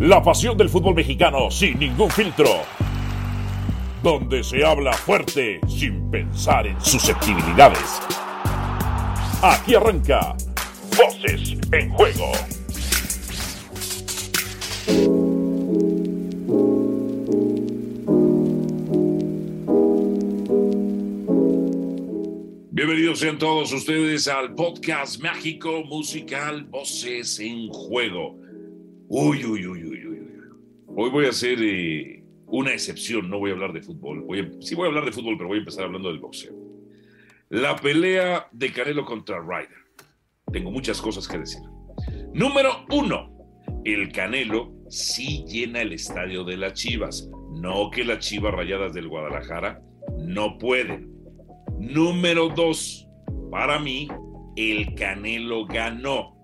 La pasión del fútbol mexicano sin ningún filtro. Donde se habla fuerte sin pensar en susceptibilidades. Aquí arranca Voces en Juego. Bienvenidos sean todos ustedes al podcast mágico musical Voces en Juego. Uy, uy, uy. Hoy voy a hacer eh, una excepción, no voy a hablar de fútbol. sí voy a hablar de fútbol, pero voy a empezar hablando del boxeo. La pelea de Canelo contra Ryder. Tengo muchas cosas que decir. Número uno, el Canelo sí llena el estadio de las Chivas. No que las Chivas Rayadas del Guadalajara no pueden. Número dos, para mí, el Canelo ganó.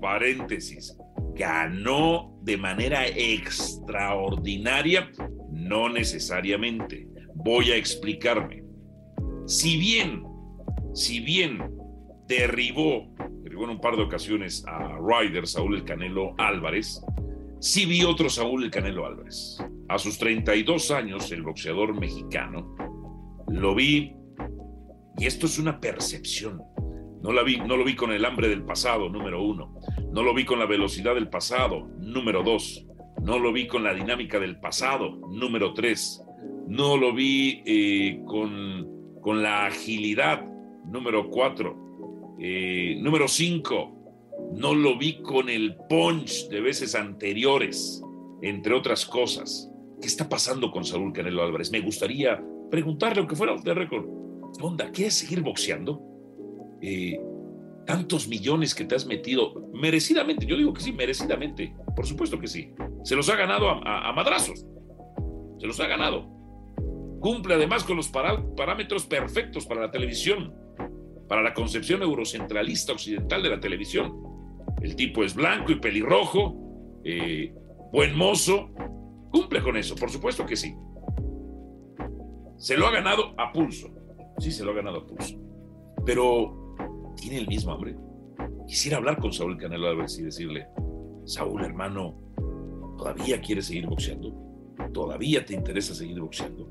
Paréntesis ganó de manera extraordinaria, no necesariamente. Voy a explicarme. Si bien, si bien derribó, derribó en un par de ocasiones a Ryder, Saúl el Canelo Álvarez, sí vi otro Saúl el Canelo Álvarez. A sus 32 años, el boxeador mexicano, lo vi, y esto es una percepción, no, la vi, no lo vi con el hambre del pasado, número uno. No lo vi con la velocidad del pasado, número dos. No lo vi con la dinámica del pasado, número tres. No lo vi eh, con, con, la agilidad, número cuatro. Eh, número cinco, no lo vi con el punch de veces anteriores, entre otras cosas. ¿Qué está pasando con Saúl Canelo Álvarez? Me gustaría preguntarle, aunque fuera de récord, ¿qué onda? ¿Quieres seguir boxeando? Eh, tantos millones que te has metido, merecidamente, yo digo que sí, merecidamente, por supuesto que sí, se los ha ganado a, madrazos, se los ha ganado. Cumple además con los parámetros perfectos para la televisión, para la concepción eurocentralista occidental de la televisión. El tipo es blanco y pelirrojo, eh, buen mozo, cumple con eso, por supuesto que sí. Se lo ha ganado a pulso, sí se lo ha ganado a pulso. Pero tiene el mismo hambre. Quisiera hablar con Saúl Canelo Álvarez y decirle, Saúl, hermano, ¿todavía quieres seguir boxeando? ¿Todavía te interesa seguir boxeando?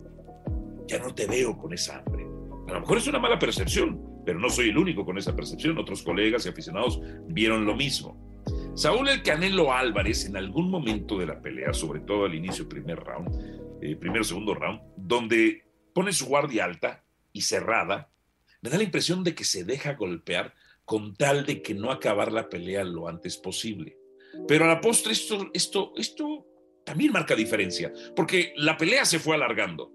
Ya no te veo con esa hambre. A lo mejor es una mala percepción, pero no soy el único con esa percepción. Otros colegas y aficionados vieron lo mismo. Saúl el Canelo Álvarez en algún momento de la pelea, sobre todo al inicio primer round, eh, primero segundo round, donde pone su guardia alta y cerrada, me da la impresión de que se deja golpear con tal de que no acabar la pelea lo antes posible. Pero a la postre esto, esto, esto también marca diferencia, porque la pelea se fue alargando.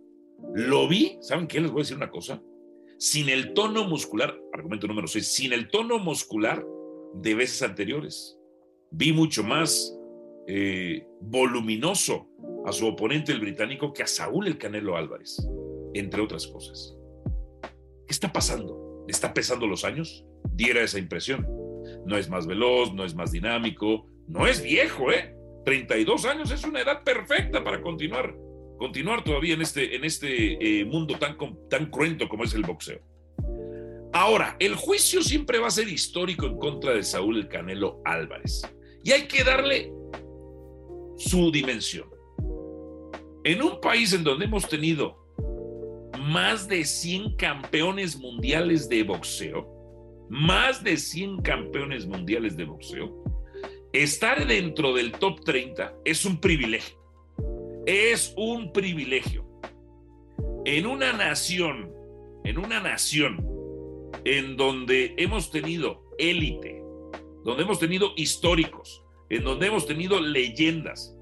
Lo vi, ¿saben qué? Les voy a decir una cosa. Sin el tono muscular, argumento número 6, sin el tono muscular de veces anteriores. Vi mucho más eh, voluminoso a su oponente el británico que a Saúl el Canelo Álvarez, entre otras cosas. ¿Qué está pasando? ¿Está pesando los años? Diera esa impresión. No es más veloz, no es más dinámico, no es viejo, ¿eh? 32 años es una edad perfecta para continuar, continuar todavía en este, en este eh, mundo tan, tan cruento como es el boxeo. Ahora, el juicio siempre va a ser histórico en contra de Saúl el Canelo Álvarez. Y hay que darle su dimensión. En un país en donde hemos tenido más de 100 campeones mundiales de boxeo, más de 100 campeones mundiales de boxeo, estar dentro del top 30 es un privilegio. Es un privilegio. En una nación, en una nación en donde hemos tenido élite, donde hemos tenido históricos, en donde hemos tenido leyendas,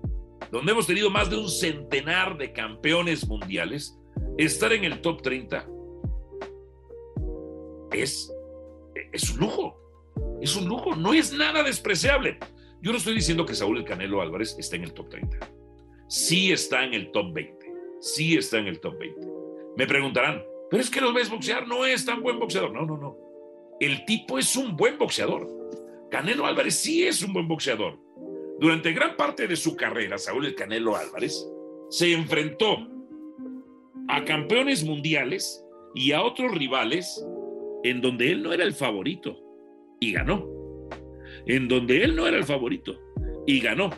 donde hemos tenido más de un centenar de campeones mundiales, estar en el top 30 es, es un lujo. Es un lujo, no es nada despreciable. Yo no estoy diciendo que Saúl el Canelo Álvarez está en el top 30. Sí está en el top 20. Sí está en el top 20. Me preguntarán, pero es que lo ves boxear, no es tan buen boxeador. No, no, no. El tipo es un buen boxeador. Canelo Álvarez sí es un buen boxeador. Durante gran parte de su carrera, Saúl el Canelo Álvarez se enfrentó a campeones mundiales y a otros rivales en donde él no era el favorito y ganó. En donde él no era el favorito y ganó.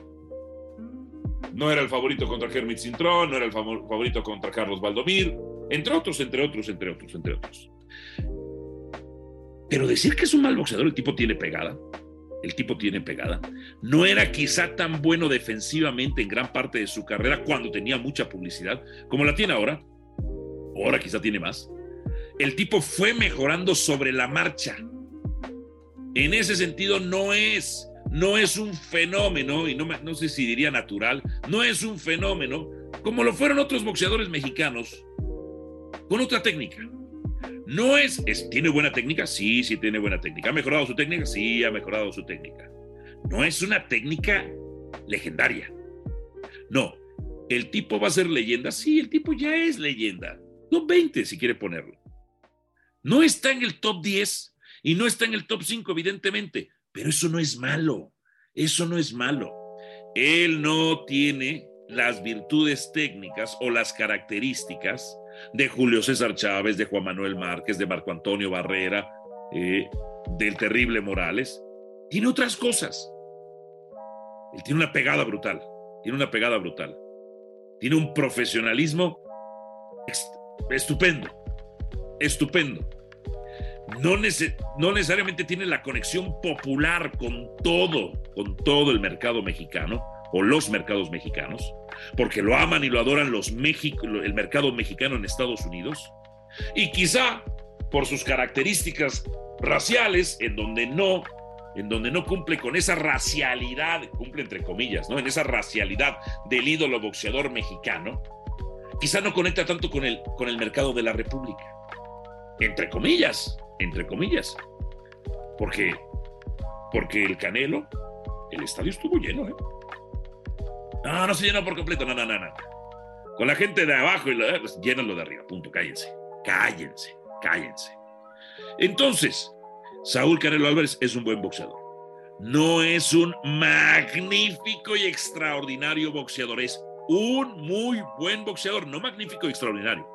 no era el favorito contra Kermit Cintrón, no era el favorito contra Carlos Valdomir, entre otros, entre otros, entre otros, entre otros. Pero decir que es un mal boxeador, el tipo tiene pegada, el tipo tiene pegada. No era quizá tan bueno defensivamente en gran parte de su carrera cuando tenía mucha publicidad como la tiene ahora. Ahora quizá tiene más. El tipo fue mejorando sobre la marcha. En ese sentido no es no es un fenómeno, y no, no sé si diría natural, no es un fenómeno como lo fueron otros boxeadores mexicanos con otra técnica. No es, ¿tiene buena técnica? Sí, sí tiene buena técnica. ¿Ha mejorado su técnica? Sí, ha mejorado su técnica. No es una técnica legendaria. No, el tipo va a ser leyenda. Sí, el tipo ya es leyenda. Top 20 si quiere ponerlo. No está en el top 10 y no está en el top 5, evidentemente, pero eso no es malo, eso no es malo. Él no tiene las virtudes técnicas o las características de Julio César Chávez, de Juan Manuel Márquez, de Marco Antonio Barrera, eh, del terrible Morales. Tiene otras cosas. Tiene una pegada brutal, tiene una pegada brutal. Tiene un profesionalismo estupendo, estupendo no, necesariamente tiene la conexión popular con todo, con todo el mercado mexicano o los mercados mexicanos, porque lo aman y lo adoran los México, el mercado mexicano en Estados Unidos, y quizá por sus características raciales, en donde no, en donde no cumple con esa racialidad, cumple entre comillas, ¿no? En esa racialidad del ídolo boxeador mexicano, quizá no conecta tanto con el, con el mercado de la República. Entre comillas, entre comillas. Porque, porque el Canelo, el estadio estuvo lleno, ¿eh? No, no se llenó por completo, no, no, no, no. Con la gente de abajo y la, pues, llénalo de arriba, punto, cállense, cállense, cállense. Entonces, Saúl Canelo Álvarez es un buen boxeador. No es un magnífico y extraordinario boxeador, es un muy buen boxeador, no magnífico y extraordinario.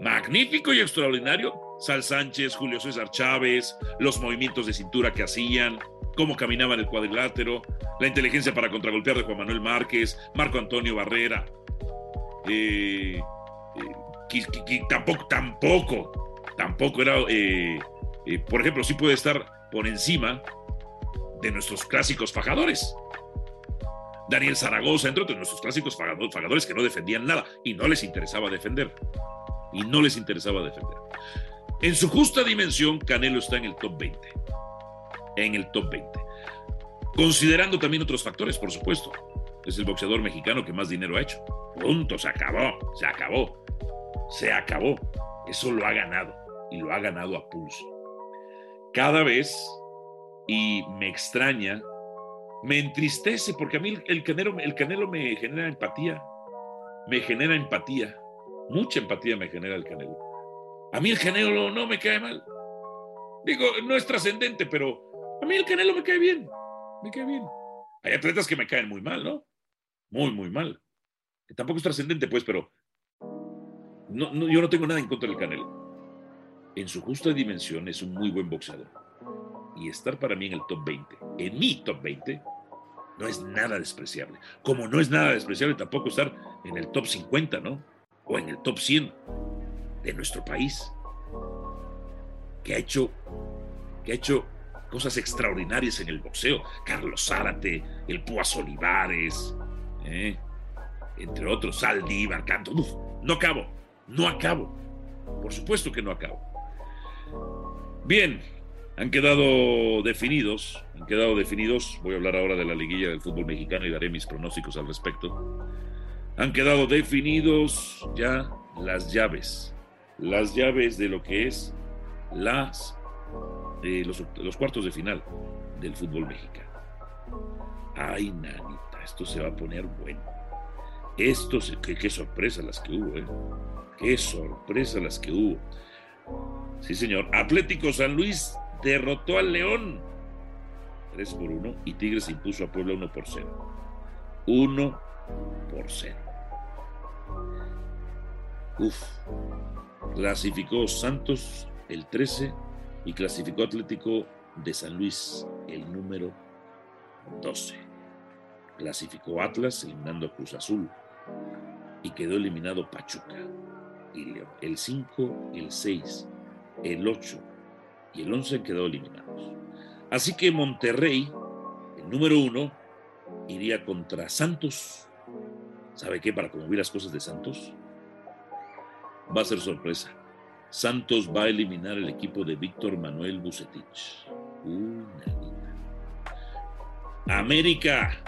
Magnífico y extraordinario Sal Sánchez, Julio César Chávez, los movimientos de cintura que hacían, cómo caminaban el cuadrilátero, la inteligencia para contragolpear de Juan Manuel Márquez, Marco Antonio Barrera. Eh, eh, tampoco, tampoco, tampoco era, eh, por ejemplo, sí puede estar por encima de nuestros clásicos fajadores. Daniel Zaragoza, entre otros, nuestros clásicos fagadores que no defendían nada y no les interesaba defender. Y no les interesaba defender. En su justa dimensión, Canelo está en el top 20. En el top 20. Considerando también otros factores, por supuesto. Es el boxeador mexicano que más dinero ha hecho. Punto, se acabó, se acabó. Se acabó. Eso lo ha ganado. Y lo ha ganado a pulso. Cada vez, y me extraña, me entristece, porque a mí el canelo, el canelo me genera empatía. Me genera empatía. Mucha empatía me genera el canelo a mí el Canelo no me cae mal. Digo, no es trascendente, pero a mí el Canelo me cae bien. Me cae bien. Hay atletas que me caen muy mal, ¿no? Muy, muy mal. Tampoco es trascendente, pues, pero no, yo no tengo nada en contra del Canelo. En su justa dimensión es un muy buen boxeador. Y estar para mí en el top 20, en mi top 20, no es nada despreciable. Como no es nada despreciable tampoco estar en el top 50, ¿no? O en el top 100 de nuestro país, que ha hecho, que ha hecho cosas extraordinarias en el boxeo. Carlos Zárate, el Púas Olivares, ¿eh? entre otros, Saldívar, Canto. no acabo, no acabo. Por supuesto que no acabo. Bien, han quedado definidos, han quedado definidos, voy a hablar ahora de la liguilla del fútbol mexicano y daré mis pronósticos al respecto. Han quedado definidos ya las llaves las llaves de lo que es las, eh, los, cuartos de final del fútbol mexicano. Ay, nanita, esto se va a poner bueno. Esto, qué, qué sorpresa las que hubo, ¿eh? Qué sorpresa las que hubo. Sí, señor. Atlético San Luis derrotó al León 3 por 1 y Tigres impuso a Puebla 1 por 0. 1 por 0. Uf, Clasificó Santos el 13 y clasificó Atlético de San Luis el número 12. Clasificó Atlas eliminando a Cruz Azul y quedó eliminado Pachuca y. El 5, el 6, el 8 y el 11 quedó eliminados. Así que Monterrey, el número uno, iría contra Santos. ¿Sabe qué? Para como vi las cosas de Santos, va a ser sorpresa. Santos va a eliminar el equipo de Víctor Manuel Bucetich. América,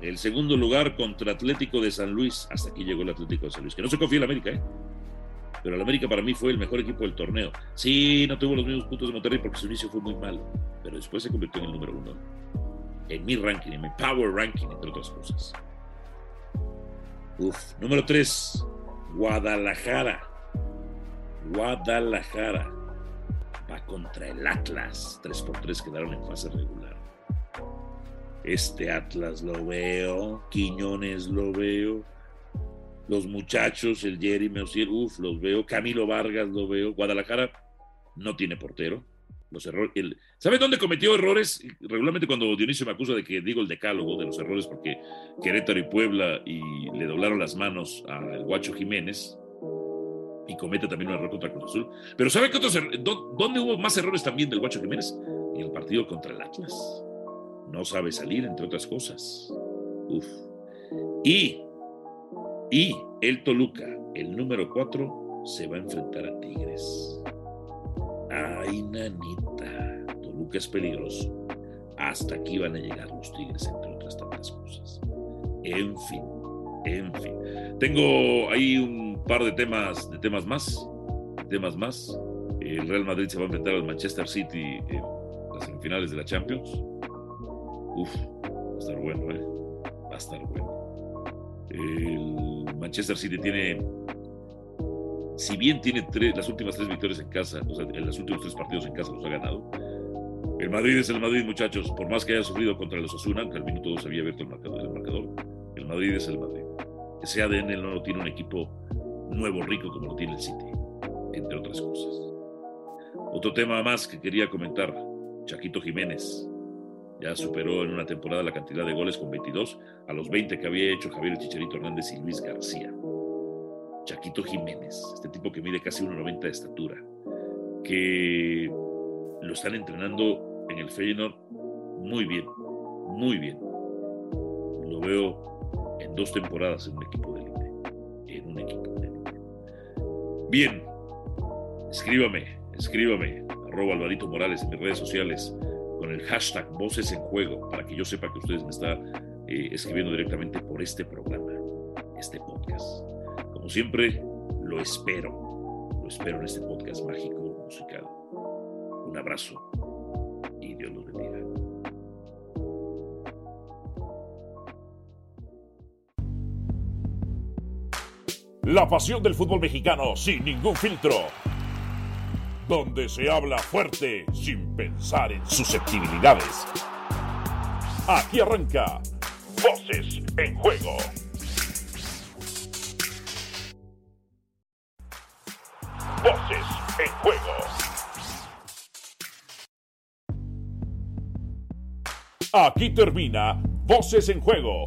el segundo lugar contra Atlético de San Luis. Hasta aquí llegó el Atlético de San Luis. Que no se confía el América, ¿eh? Pero el América para mí fue el mejor equipo del torneo. Sí, no tuvo los mismos puntos de Monterrey porque su inicio fue muy mal. Pero después se convirtió en el número uno. En mi ranking, en mi power ranking, entre otras cosas. Uf, número tres, Guadalajara. Guadalajara va contra el Atlas. 3 por 3 quedaron en fase regular. Este Atlas lo veo, Quiñones lo veo, los muchachos, el Jeremy Osier, uff, los veo, Camilo Vargas lo veo, Guadalajara no tiene portero. Los errores, ¿Sabe dónde cometió errores? Regularmente cuando Dionisio me acusa de que digo el decálogo de los errores porque Querétaro y Puebla y le doblaron las manos al Guacho Jiménez, y comete también un error contra Cruz Azul. Pero ¿sabe qué otros dónde hubo más errores también del Guacho Jiménez? En el partido contra el Atlas. No sabe salir, entre otras cosas. Uf. Y, y el Toluca, el número 4, se va a enfrentar a Tigres. Ay, nanita. Toluca es peligroso. Hasta aquí van a llegar los Tigres, entre otras tantas cosas. En fin, en fin. Tengo ahí un par de temas, de temas más, temas más. El Real Madrid se va a enfrentar al Manchester City en las semifinales de la Champions. Uf, va a estar bueno, ¿eh? Va a estar bueno. El Manchester City tiene, si bien tiene tres, las últimas tres victorias en casa, o sea, en los últimos tres partidos en casa los ha ganado. El Madrid es el Madrid, muchachos. Por más que haya sufrido contra los Osasuna, que al minuto 2 había abierto el marcador, el marcador, el Madrid es el Madrid. Ese ADN no lo tiene un equipo nuevo rico como lo tiene el City, entre otras cosas. Otro tema más que quería comentar, Chaquito Jiménez. Ya superó en una temporada la cantidad de goles con 22 a los 20 que había hecho Javier Chicharito Hernández y Luis García. Chaquito Jiménez, este tipo que mide casi 1,90 de estatura, que lo están entrenando en el Feyenoord muy bien, muy bien. Lo veo en dos temporadas en un equipo de élite, en un equipo de Bien, escríbame, escríbame, arroba Alvarito Morales en mis redes sociales con el hashtag Voces en Juego para que yo sepa que ustedes me están eh, escribiendo directamente por este programa, este podcast. Como siempre, lo espero, lo espero en este podcast mágico musical. Un abrazo La pasión del fútbol mexicano sin ningún filtro. Donde se habla fuerte sin pensar en susceptibilidades. Aquí arranca Voces en Juego. Voces en Juego. Aquí termina Voces en Juego